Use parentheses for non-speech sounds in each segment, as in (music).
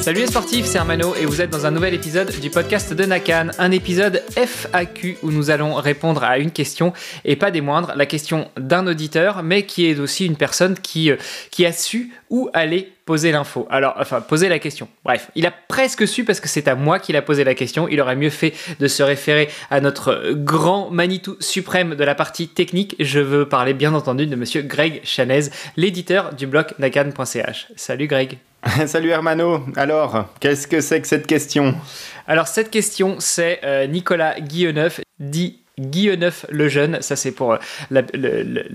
Salut les sportifs, c'est Armano et vous êtes dans un nouvel épisode du podcast de Nakan, un épisode FAQ où nous allons répondre à une question et pas des moindres, la question d'un auditeur mais qui est aussi une personne qui, euh, qui a su où aller poser l'info. Alors, enfin, poser la question. Bref, il a presque su parce que c'est à moi qu'il a posé la question. Il aurait mieux fait de se référer à notre grand Manitou suprême de la partie technique. Je veux parler bien entendu de monsieur Greg Chanez, l'éditeur du blog nakan.ch. Salut Greg. (laughs) Salut Hermano. Alors, qu'est-ce que c'est que cette question? Alors, cette question, c'est euh, Nicolas Guilleneuf, dit Guilleneuf le jeune, ça c'est pour euh, la,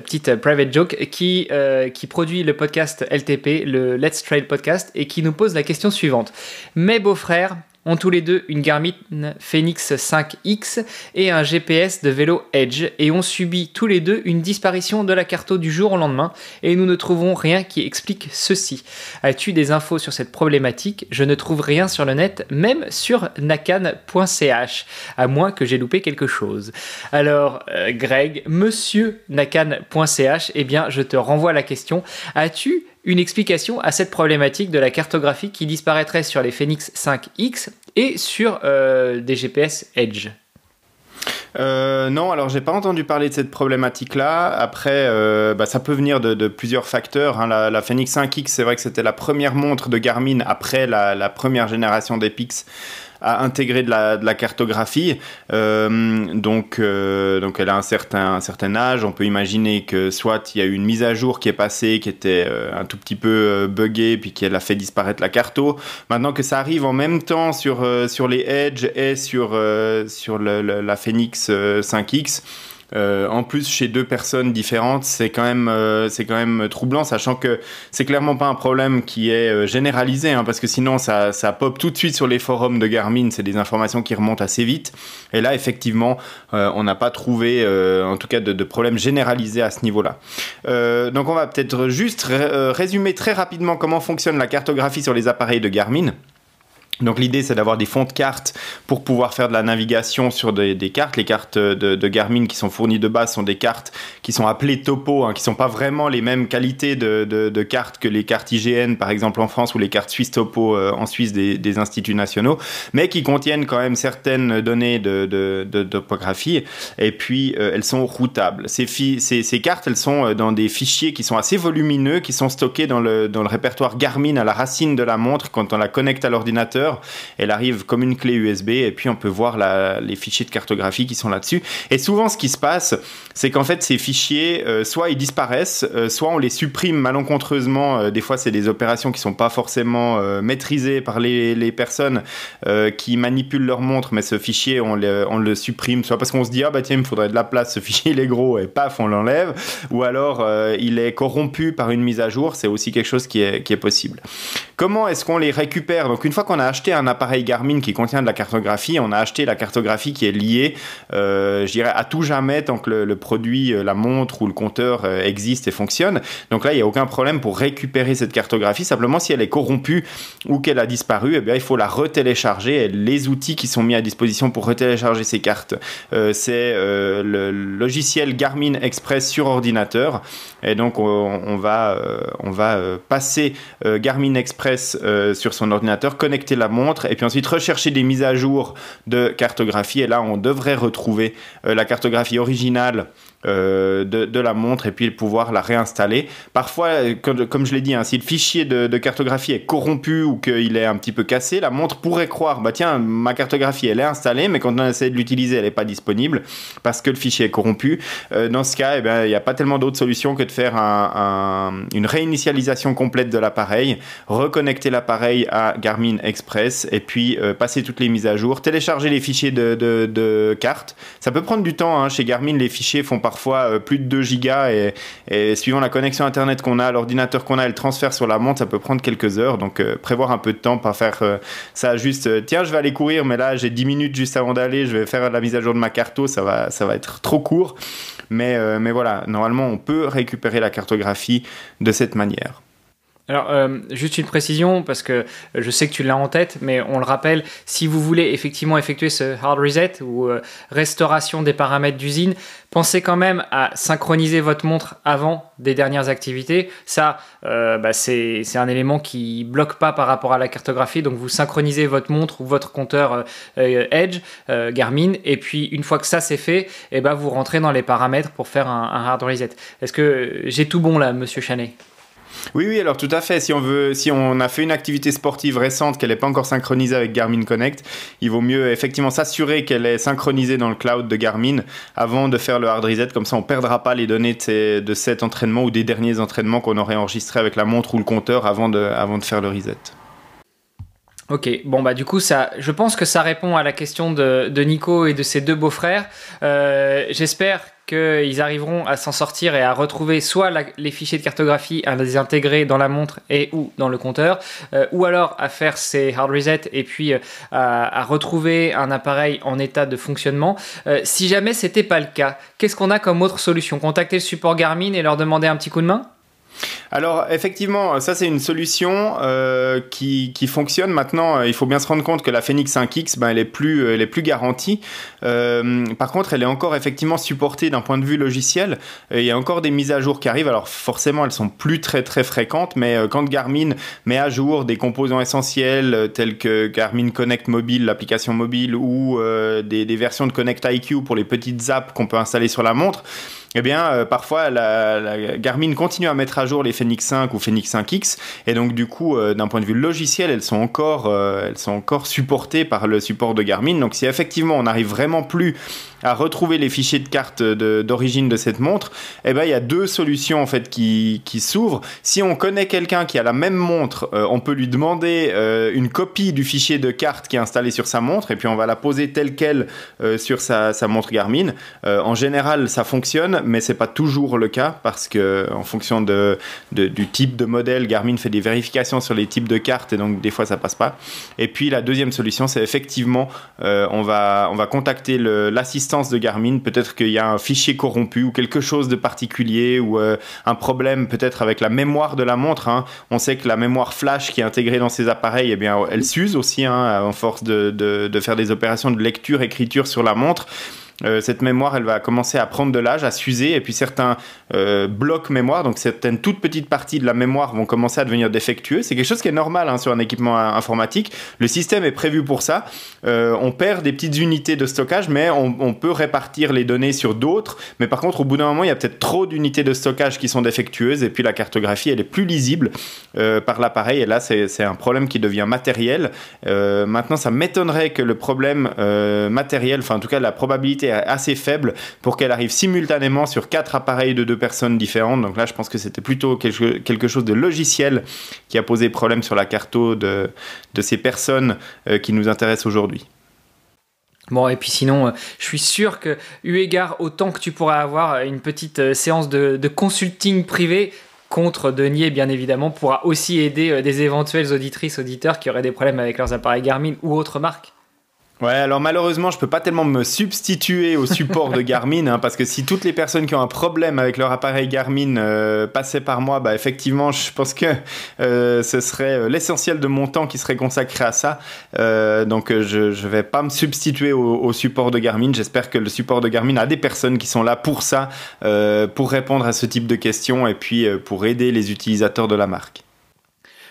petite private joke, qui, euh, qui produit le podcast LTP, le Let's Trail podcast, et qui nous pose la question suivante. Mes beaux-frères ont tous les deux une Garmin Phoenix 5X et un GPS de vélo Edge et ont subi tous les deux une disparition de la carto du jour au lendemain et nous ne trouvons rien qui explique ceci. As-tu des infos sur cette problématique? Je ne trouve rien sur le net, même sur nakan.ch, à moins que j'ai loupé quelque chose. Alors, euh, Greg, monsieur nakan.ch, eh bien, je te renvoie la question. As-tu une explication à cette problématique de la cartographie qui disparaîtrait sur les Phoenix 5X et sur euh, des GPS Edge euh, non, alors j'ai pas entendu parler de cette problématique-là. Après, euh, bah, ça peut venir de, plusieurs facteurs. Hein. La, Phoenix 5X, c'est vrai que c'était la première montre de Garmin après la, la première génération d'Epix à intégrer de la, cartographie. Euh, donc, euh, donc elle a un certain, âge. On peut imaginer que soit il y a eu une mise à jour qui est passée, qui était euh, un tout petit peu buggée, puis qu'elle a fait disparaître la carto. Maintenant que ça arrive en même temps sur, les Edge et sur, la Phoenix 5X, euh, en plus, chez deux personnes différentes, c'est quand même, euh, c'est quand même troublant, sachant que c'est clairement pas un problème qui est euh, généralisé, hein, parce que sinon ça, ça pop tout de suite sur les forums de Garmin. C'est des informations qui remontent assez vite. Et là, effectivement, on n'a pas trouvé, en tout cas, de, de, problème généralisé à ce niveau-là. donc, on va peut-être juste résumer très rapidement comment fonctionne la cartographie sur les appareils de Garmin. Donc l'idée c'est d'avoir des fonds de cartes pour pouvoir faire de la navigation sur des, cartes. Les cartes de, Garmin qui sont fournies de base sont des cartes qui sont appelées topo, hein, qui sont pas vraiment les mêmes qualités de, cartes que les cartes IGN par exemple en France ou les cartes Suisse topo euh, en Suisse des, instituts nationaux, mais qui contiennent quand même certaines données de, topographie et puis euh, elles sont routables. Ces, cartes elles sont euh, dans des fichiers qui sont assez volumineux, qui sont stockés dans le répertoire Garmin à la racine de la montre quand on la connecte à l'ordinateur Elle arrive comme une clé USB et puis on peut voir les fichiers de cartographie qui sont là-dessus. Et souvent, ce qui se passe, c'est qu'en fait, ces fichiers, euh, soit ils disparaissent, euh, soit on les supprime malencontreusement. Euh, des fois, c'est des opérations qui sont pas forcément maîtrisées par les, personnes qui manipulent leur montre, mais ce fichier, on le, on le supprime, soit parce qu'on se dit, ah bah tiens, il me faudrait de la place, ce fichier il est gros, et paf, on l'enlève, ou alors il est corrompu par une mise à jour, c'est aussi quelque chose qui est, qui est possible. Comment est-ce qu'on les récupère? Donc une fois qu'on a acheté un appareil Garmin qui contient de la cartographie, on a acheté la cartographie qui est liée, je dirais, à tout jamais tant que le, produit, la montre ou le compteur existe et fonctionne. Donc là, il n'y a aucun problème pour récupérer cette cartographie. Simplement, si elle est corrompue ou qu'elle a disparu, eh bien, il faut la retélécharger. les outils qui sont mis à disposition pour retélécharger ces cartes, euh, c'est euh, le logiciel Garmin Express sur ordinateur. Et donc, on, va, euh, on va passer Garmin Express sur son ordinateur, connecter la montre et puis ensuite rechercher des mises à jour de cartographie. Et là, on devrait retrouver la cartographie originale euh, de, la montre et puis pouvoir la réinstaller. Parfois, euh, comme, je l'ai dit, hein, si le fichier de, cartographie est corrompu ou qu'il est un petit peu cassé, la montre pourrait croire, bah tiens, ma cartographie elle est installée, mais quand on essaie de l'utiliser, elle n'est pas disponible parce que le fichier est corrompu. Euh, dans ce cas, eh il n'y a pas tellement d'autres solutions que de faire une réinitialisation complète de l'appareil, reconnecter l'appareil à Garmin Express et puis passer toutes les mises à jour, télécharger les fichiers de, cartes. Ça peut prendre du temps. Hein. Chez Garmin, les fichiers font parfois parfois euh, plus de 2 gigas et, suivant la connexion internet qu'on a, l'ordinateur qu'on a le transfert sur la montre, ça peut prendre quelques heures. Donc euh, prévoir un peu de temps, pas faire euh, ça juste tiens, je vais aller courir, mais là j'ai 10 minutes juste avant d'aller, je vais faire la mise à jour de ma carto, ça va, ça va être trop court. Mais, mais voilà, normalement on peut récupérer la cartographie de cette manière. Alors, euh, juste une précision, parce que je sais que tu l'as en tête, mais on le rappelle, si vous voulez effectivement effectuer ce hard reset ou euh, restauration des paramètres d'usine, pensez quand même à synchroniser votre montre avant des dernières activités. Ça, euh, bah, c'est un élément qui bloque pas par rapport à la cartographie, donc vous synchronisez votre montre ou votre compteur Edge, Garmin, et puis une fois que ça c'est fait, et eh ben, vous rentrez dans les paramètres pour faire un, un hard reset. Est-ce que j'ai tout bon là, monsieur Chanet? Oui, oui, alors tout à fait. Si on veut, si on a fait une activité sportive récente qu'elle n'est pas encore synchronisée avec Garmin Connect, il vaut mieux effectivement s'assurer qu'elle est synchronisée dans le cloud de Garmin avant de faire le hard reset. Comme ça, on perdra pas les données de, cet entraînement ou des derniers entraînements qu'on aurait enregistrés avec la montre ou le compteur avant de, avant de faire le reset. Ok, bon bah du coup ça, je pense que ça répond à la question de, Nico et de ses deux beaux-frères. Euh, j'espère qu'ils arriveront à s'en sortir et à retrouver soit les fichiers de cartographie, à les intégrer dans la montre et ou dans le compteur, euh, ou alors à faire ces hard resets et puis euh, à, retrouver un appareil en état de fonctionnement. Euh, si jamais c'était pas le cas, qu'est-ce qu'on a comme autre solution? Contacter le support Garmin et leur demander un petit coup de main? Alors effectivement, ça c'est une solution euh, qui, fonctionne. Maintenant, euh, il faut bien se rendre compte que la Phoenix 5X, ben, elle est plus, elle est plus garantie. Euh, par contre, elle est encore effectivement supportée d'un point de vue logiciel. Il y a encore des mises à jour qui arrivent. Alors forcément, elles sont plus très très fréquentes, mais quand Garmin met à jour des composants essentiels tels que Garmin Connect Mobile, l'application mobile, ou des, des versions de Connect IQ pour les petites apps qu'on peut installer sur la montre, eh bien, euh, parfois, la, Garmin continue à mettre à jour les Phoenix 5 ou Phoenix 5X, et donc du coup, euh, d'un point de vue logiciel, elles sont encore, euh, elles sont encore supportées par le support de Garmin. Donc, si effectivement on n'arrive vraiment plus à retrouver les fichiers de carte d'origine de, cette montre, eh ben, il y a deux solutions en fait qui, qui s'ouvrent. Si on connaît quelqu'un qui a la même montre, on peut lui demander une copie du fichier de carte qui est installé sur sa montre, et puis on va la poser telle quelle sur sa, sa montre Garmin. en général, ça fonctionne mais c'est pas toujours le cas parce que en fonction de, du type de modèle, Garmin fait des vérifications sur les types de cartes et donc des fois ça passe pas. Et puis la deuxième solution, c'est effectivement euh, on va on va contacter l'assistance de Garmin. Peut-être qu'il y a un fichier corrompu ou quelque chose de particulier ou euh, un problème peut-être avec la mémoire de la montre. Hein. On sait que la mémoire flash qui est intégrée dans ces appareils, eh bien elle s'use aussi hein, en force de, de, de faire des opérations de lecture écriture sur la montre. Cette mémoire, elle va commencer à prendre de l'âge, à s'user, et puis certains blocs mémoire, donc certaines toutes petites parties de la mémoire vont commencer à devenir défectueux. C'est quelque chose qui est normal hein, sur un équipement informatique. Le système est prévu pour ça. on perd des petites unités de stockage, mais on, on peut répartir les données sur d'autres. Mais par contre, au bout d'un moment, il y a peut-être trop d'unités de stockage qui sont défectueuses, et puis la cartographie, elle est plus lisible par l'appareil, et là, c'est un problème qui devient matériel. Euh, maintenant, ça m'étonnerait que le problème euh, matériel, enfin en tout cas la probabilité assez faible pour qu'elle arrive simultanément sur quatre appareils de deux personnes différentes. Donc là, je pense que c'était plutôt quelque, chose de logiciel qui a posé problème sur la carto de, de ces personnes euh, qui nous intéressent aujourd'hui. Bon, et puis sinon, je suis sûr que, eu égard au temps que tu pourrais avoir, une petite séance de, de consulting privé contre Denier, bien évidemment, pourra aussi aider euh, des éventuelles auditrices, auditeurs qui auraient des problèmes avec leurs appareils Garmin ou autres marques. Ouais, alors malheureusement, je peux pas tellement me substituer au support de (laughs) Garmin, hein, parce que si toutes les personnes qui ont un problème avec leur appareil Garmin euh, passaient par moi, bah effectivement, je pense que euh, ce serait euh, l'essentiel de mon temps qui serait consacré à ça. donc, je je vais pas me substituer au, au support de Garmin. J'espère que le support de Garmin a des personnes qui sont là pour ça, pour répondre à ce type de questions et puis pour aider les utilisateurs de la marque.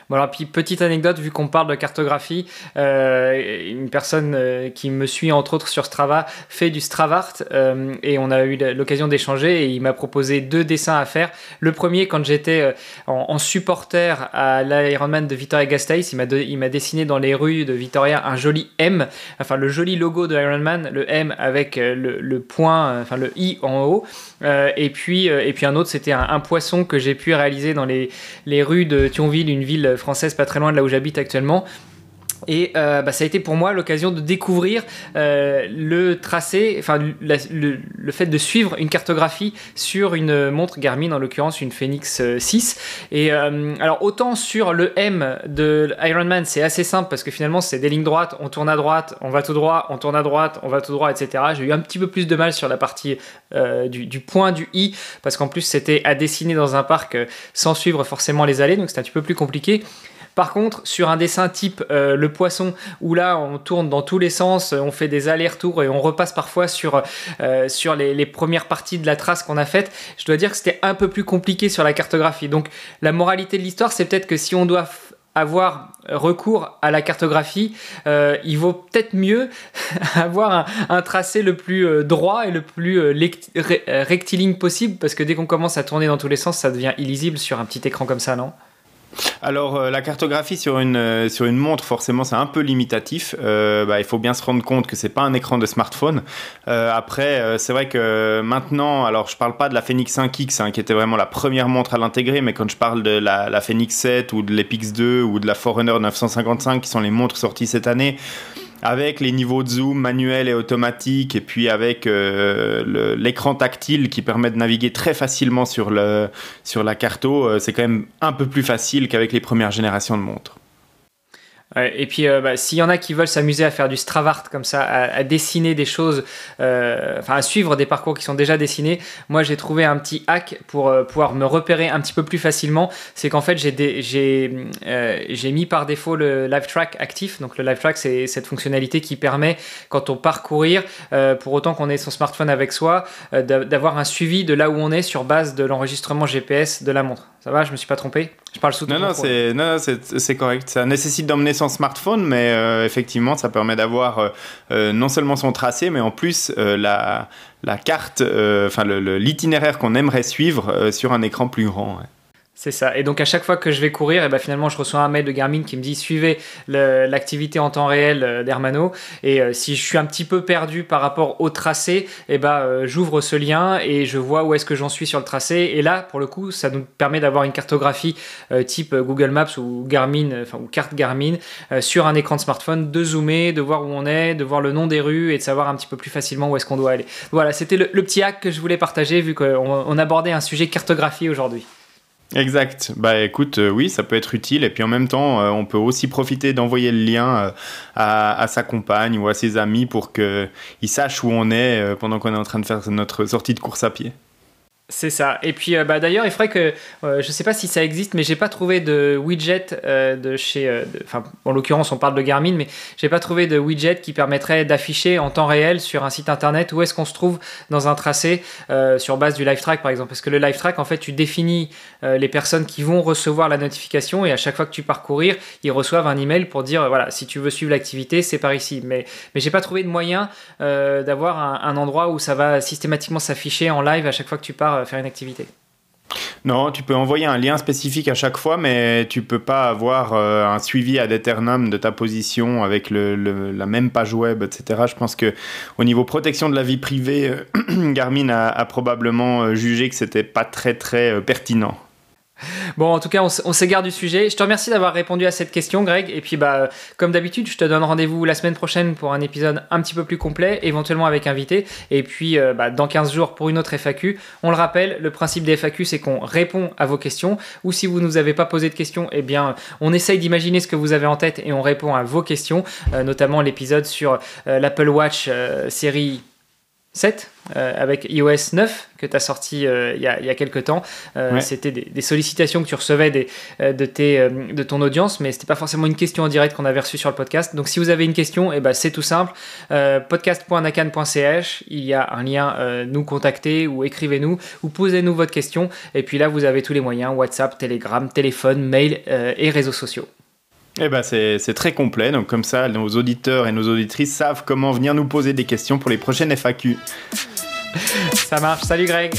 Bon alors puis petite anecdote vu qu'on parle de cartographie, euh, une personne euh, qui me suit entre autres sur Strava fait du Stravart euh, et on a eu l'occasion d'échanger et il m'a proposé deux dessins à faire. Le premier quand j'étais en, supporter à l'Ironman de Victoria Gasteiz, il m'a dessiné dans les rues de Victoria un joli M, enfin le joli logo de Ironman, le M avec le, point, enfin le I en haut et puis et puis un autre c'était un, un, poisson que j'ai pu réaliser dans les les rues de Thionville, une ville française pas très loin de là où j'habite actuellement. Et euh, bah, ça a été pour moi l'occasion de découvrir euh, le tracé, enfin le, fait de suivre une cartographie sur une montre Garmin, en l'occurrence une Phoenix 6. Euh, et alors autant sur le M de Ironman, c'est assez simple parce que finalement c'est des lignes droites, on tourne à droite, on va tout droit, on tourne à droite, on va tout droit, etc. J'ai eu un petit peu plus de mal sur la partie du, du, point du I parce qu'en plus c'était à dessiner dans un parc sans suivre forcément les allées, donc c'était un petit peu plus compliqué. Par contre, sur un dessin type euh, le poisson, où là on tourne dans tous les sens, on fait des allers-retours et on repasse parfois sur, euh, les, premières parties de la trace qu'on a faite, je dois dire que c'était un peu plus compliqué sur la cartographie. Donc la moralité de l'histoire, c'est peut-être que si on doit avoir recours à la cartographie, euh, il vaut peut-être mieux (laughs) avoir un, tracé le plus droit et le plus rectiligne possible, parce que dès qu'on commence à tourner dans tous les sens, ça devient illisible sur un petit écran comme ça, non? Alors euh, la cartographie sur une euh, sur une montre forcément c'est un peu limitatif. Euh, bah, il faut bien se rendre compte que c'est pas un écran de smartphone. après c'est vrai que maintenant alors je parle pas de la Phoenix 5X hein, qui était vraiment la première montre à l'intégrer, mais quand je parle de la, la Phoenix 7 ou de l'Epix 2 ou de la Forerunner 955 qui sont les montres sorties cette année avec les niveaux de zoom manuels et automatiques, et puis avec euh, l'écran tactile qui permet de naviguer très facilement sur, sur la carto, euh, c'est quand même un peu plus facile qu'avec les premières générations de montres et puis, euh, bah, s'il y en a qui veulent s'amuser à faire du Stravart comme ça, à, dessiner des choses, euh, enfin à suivre des parcours qui sont déjà dessinés, moi j'ai trouvé un petit hack pour euh, pouvoir me repérer un petit peu plus facilement. C'est qu'en fait j'ai mis par défaut le Live Track actif. Donc le Live Track c'est cette fonctionnalité qui permet quand on parcourir, pour autant qu'on ait son smartphone avec soi, d'avoir un suivi de là où on est sur base de l'enregistrement GPS de la montre. Ça va, je me suis pas trompé Je parle sous Non, non, c'est, non, c'est, correct. Ça nécessite d'emmener son smartphone, mais euh, effectivement, ça permet d'avoir euh, euh, non seulement son tracé, mais en plus la, la carte, enfin l'itinéraire qu'on aimerait suivre sur un écran plus grand. C'est ça. Et donc à chaque fois que je vais courir, et eh ben finalement je reçois un mail de Garmin qui me dit suivez l'activité en temps réel euh, d'Hermano. Et euh, si je suis un petit peu perdu par rapport au tracé, et eh ben euh, j'ouvre ce lien et je vois où est-ce que j'en suis sur le tracé. Et là, pour le coup, ça nous permet d'avoir une cartographie type Google Maps ou Garmin, enfin ou carte Garmin sur un écran de smartphone, de zoomer, de voir où on est, de voir le nom des rues et de savoir un petit peu plus facilement où est-ce qu'on doit aller. Voilà, c'était le, le, petit hack que je voulais partager vu qu'on abordait un sujet cartographie aujourd'hui. Exact. Bah écoute, euh, oui, ça peut être utile. Et puis en même temps, euh, on peut aussi profiter d'envoyer le lien euh, à, sa compagne ou à ses amis pour qu'ils sachent où on est pendant qu'on est en train de faire notre sortie de course à pied. C'est ça. Et puis, euh, bah, d'ailleurs, il faudrait que, euh, je sais pas si ça existe, mais j'ai pas trouvé de widget euh, de chez, enfin, en l'occurrence, on parle de Garmin, mais j'ai pas trouvé de widget qui permettrait d'afficher en temps réel sur un site internet où est-ce qu'on se trouve dans un tracé sur base du live track, par exemple. Parce que le live track, en fait, tu définis les personnes qui vont recevoir la notification et à chaque fois que tu parcourir, ils reçoivent un email pour dire, voilà, si tu veux suivre l'activité, c'est par ici. Mais, mais j'ai pas trouvé de moyen d'avoir un endroit où ça va systématiquement s'afficher en live à chaque fois que tu pars euh, faire une activité. Non, tu peux envoyer un lien spécifique à chaque fois, mais tu peux pas avoir euh, un suivi ad eternum de ta position avec la même page web, etc. Je pense que au niveau protection de la vie privée, euh, (clears throat) Garmin a, probablement jugé que c'était pas très très pertinent. Bon, en tout cas, on, s'égare du sujet. Je te remercie d'avoir répondu à cette question, Greg. Et puis, bah, comme d'habitude, je te donne rendez-vous la semaine prochaine pour un épisode un petit peu plus complet, éventuellement avec invité. Et puis, euh, bah, dans 15 jours pour une autre FAQ. On le rappelle, le principe des FAQ, c'est qu'on répond à vos questions. Ou si vous ne nous avez pas posé de questions, eh bien, on essaye d'imaginer ce que vous avez en tête et on répond à vos questions, euh, notamment l'épisode sur euh, l'Apple Watch série 7 euh, avec iOS 9 que tu as sorti euh, il, y a, y a, quelques temps. Euh, c'était des, sollicitations que tu recevais des, de, tes, de ton audience, mais c'était pas forcément une question en direct qu'on avait reçue sur le podcast. Donc si vous avez une question, eh ben, c'est tout simple. podcast.nakan.ch, il y a un lien nous contacter ou écrivez-nous ou posez-nous votre question. Et puis là, vous avez tous les moyens WhatsApp, Telegram, téléphone, mail et réseaux sociaux. Eh ben c'est très complet, donc comme ça nos auditeurs et nos auditrices savent comment venir nous poser des questions pour les prochaines FAQ. Ça marche, salut Greg